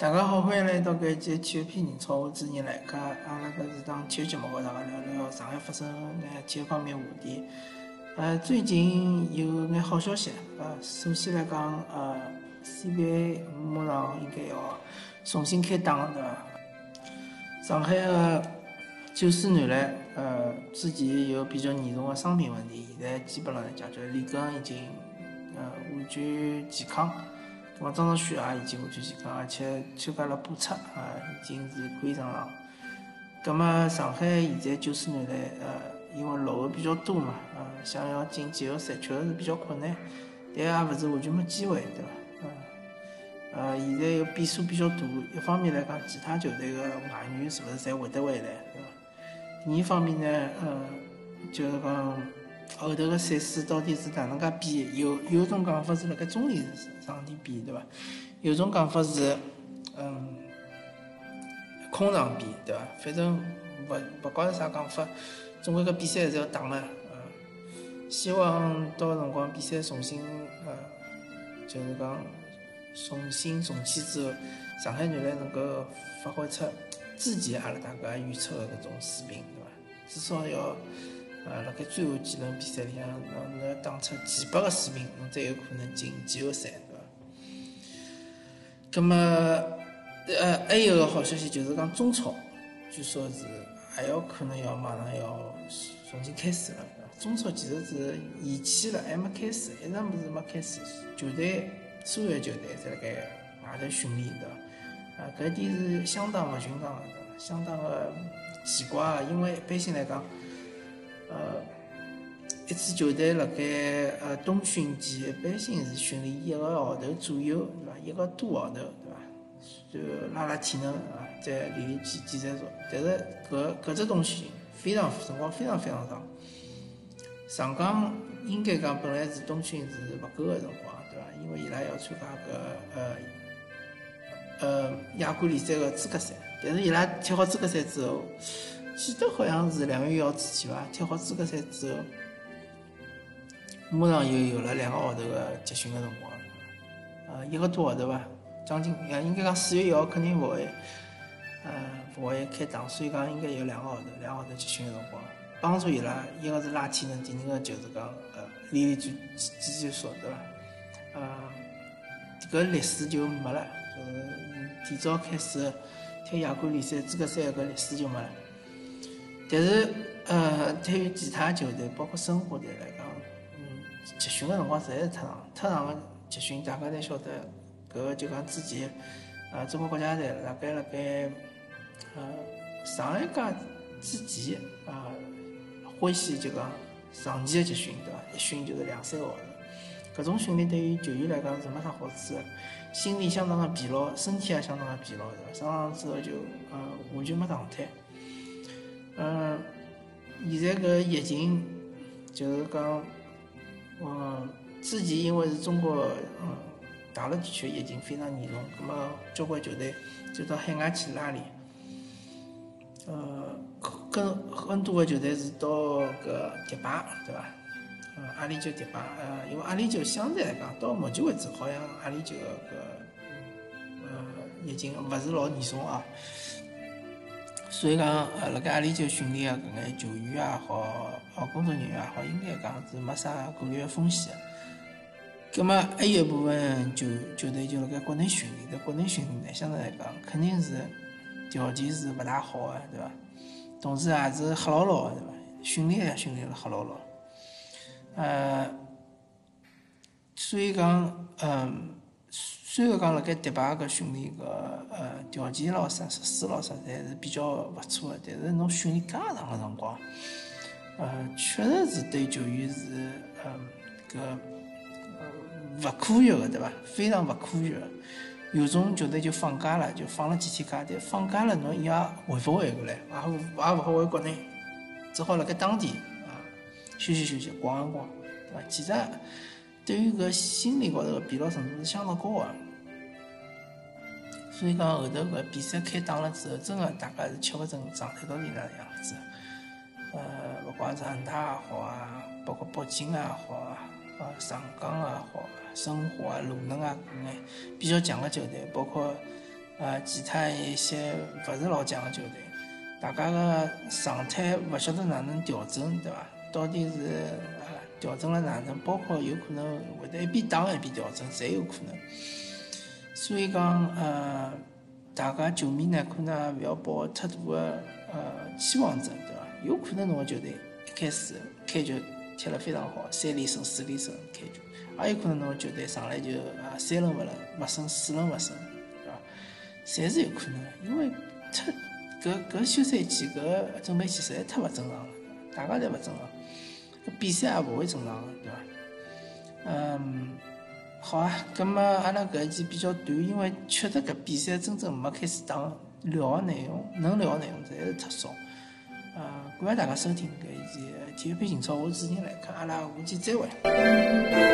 大家好，欢迎来到搿一期体育篇人潮，我主持人来客。阿拉搿是档体育节目，和大家聊聊上海发生眼体育方面话题。呃，最近有眼好消息。呃，首先来讲，呃，CBA 马上应该要重新开打，对伐？上海个九四男篮，呃，之前有比较严重个伤病问题，现在基本上解决，李根已经呃完全健康。么张兆旭也已经完全健康，而且参加了补测，啊，已经是可以上场。葛么上海现在九四男篮，呃，因为落后比较多嘛，呃，想要进季后赛确实是比较困难，但也勿是完全没机会，对伐？嗯，呃，现在个变数比较大，一方面来讲，其他球队个外援是勿是侪会得回来，对伐？第二方面呢，呃，就是讲。后头个赛事到底是哪能介比？有有种讲法是辣盖中立场地比，对伐？有种讲法是，嗯，空场比，对伐？反正勿勿管是啥讲法，总归搿比赛还是要打个，嗯。希望到辰光比赛重新，呃，就是讲重新重启之后，上海男篮能够发挥出之前阿拉大家预测个搿种水平，对伐？至少要。呃，辣盖最后几轮比赛里向，侬要打出前八个水平，侬才有可能进季后赛，对伐？葛么，呃，还有个好消息就是讲中超，据说是还有可能要马上要重新开始了，中超其实是延期了，还没开始，一直不是没开始。球队所有球队在辣盖外头训练，对伐？啊，搿点是相当勿寻常的，相当的奇怪个，因为一般性来讲。呃，一支球队辣盖呃冬训期一般性是训练一个号头左右，对伐？一个多号头，对伐？就拉拉体能啊，再练练技技战术。但是搿搿只冬训非常辰光非常非常长。上港应该讲本来是冬训是勿够个辰光，对伐？因为伊拉要参加搿呃呃亚冠联赛个资格赛，但是伊拉踢好资格赛之后。记得好像是两月一号之前伐，踢好资格赛之后，马上又有了两个号头个集训个辰光，呃，一个多号头伐，将近，应该讲四月一号肯定勿会，呃，勿会开打，所以讲应该有两个号头，两个号头集训个辰光，帮助伊拉，一个是拉体能，第二个就是讲，呃，练练技技技术，对伐？呃，搿历史就没了，就是提早开始踢亚冠联赛资格赛搿历史就没了。但是，呃，对于其他球队，包括申花队来讲，嗯，集训的辰光实在是太长，太长的集训，大家侪晓得，搿就讲之前，呃，中国国家队辣盖辣盖，呃，上一届之前，啊，欢喜就讲长期的集训，对伐？一训就是两三个号头，搿种训练对于球员来讲是没啥好处的，心理相当的疲劳，身体也相当的疲劳，对伐？上场之后就，呃，完全没状态。嗯，现在搿疫情就是讲，嗯，之前因为是中国嗯大陆地区疫情非常严重，葛末交关球队就到海外去拉练。呃，更很多个球队是到搿迪拜，对伐？嗯，阿联酋迪拜，呃，因为阿联酋相对来讲，到目前为止好像阿联酋搿呃疫情勿是老严重啊。所以讲，呃，辣盖阿联酋训练个搿眼球员也好，哦，工作人员也好，应该讲是没啥顾虑个风险。葛末还有一部分球球队就辣盖国内训练，在国内训练呢，相对来讲肯定是条件是勿大好个，对伐？同时也是黑牢牢个，对伐？训练也训练了黑牢牢。呃，所以讲，嗯。虽然讲辣盖迪拜搿训练搿呃条件咾啥设施咾啥侪是比较勿错个，但是侬训练介长个辰光，呃，确实是对球员是呃搿勿科学个，对伐？非常勿科学。有种球队就放假了，就放了几天假，但放假了侬伊也回勿回来，也也勿好回国内，只好辣盖当地啊休息休息，逛一逛，对伐？其实。对于搿心理高头个疲劳程度是相当高个，所以讲后头搿比赛开打了之后，真个大家是吃勿准状态到底哪能样子。呃，勿管是恒大也好啊，包括北京也好啊，啊上港也好，申花啊、鲁能啊搿眼比较强个球队，包括呃，其他一些勿是老强的球队，大家个状态勿晓得哪能调整，对伐？到底是呃调整了哪能？包括有可能会得一边打一边调整，侪有可能。所以讲，呃，大家球迷呢，可能勿要抱太大的呃期望值，对伐？有可能侬个球队一开始开局踢了非常好，三连胜、四连胜开局，也有可能侬个球队上来就啊三轮勿胜、勿胜、四轮勿胜，对伐？侪是有可能的，因为太搿搿休赛期搿准备期实在太勿正常了，大家侪勿正常，搿比赛也勿会正常，对伐？嗯。好啊，葛末阿拉搿一期比较短，因为确实搿比赛真正没开始打，聊的内容能聊的内容实在是太少。呃，感谢大家收听搿一期体育篇情操，我是主人来客，阿拉下期再会。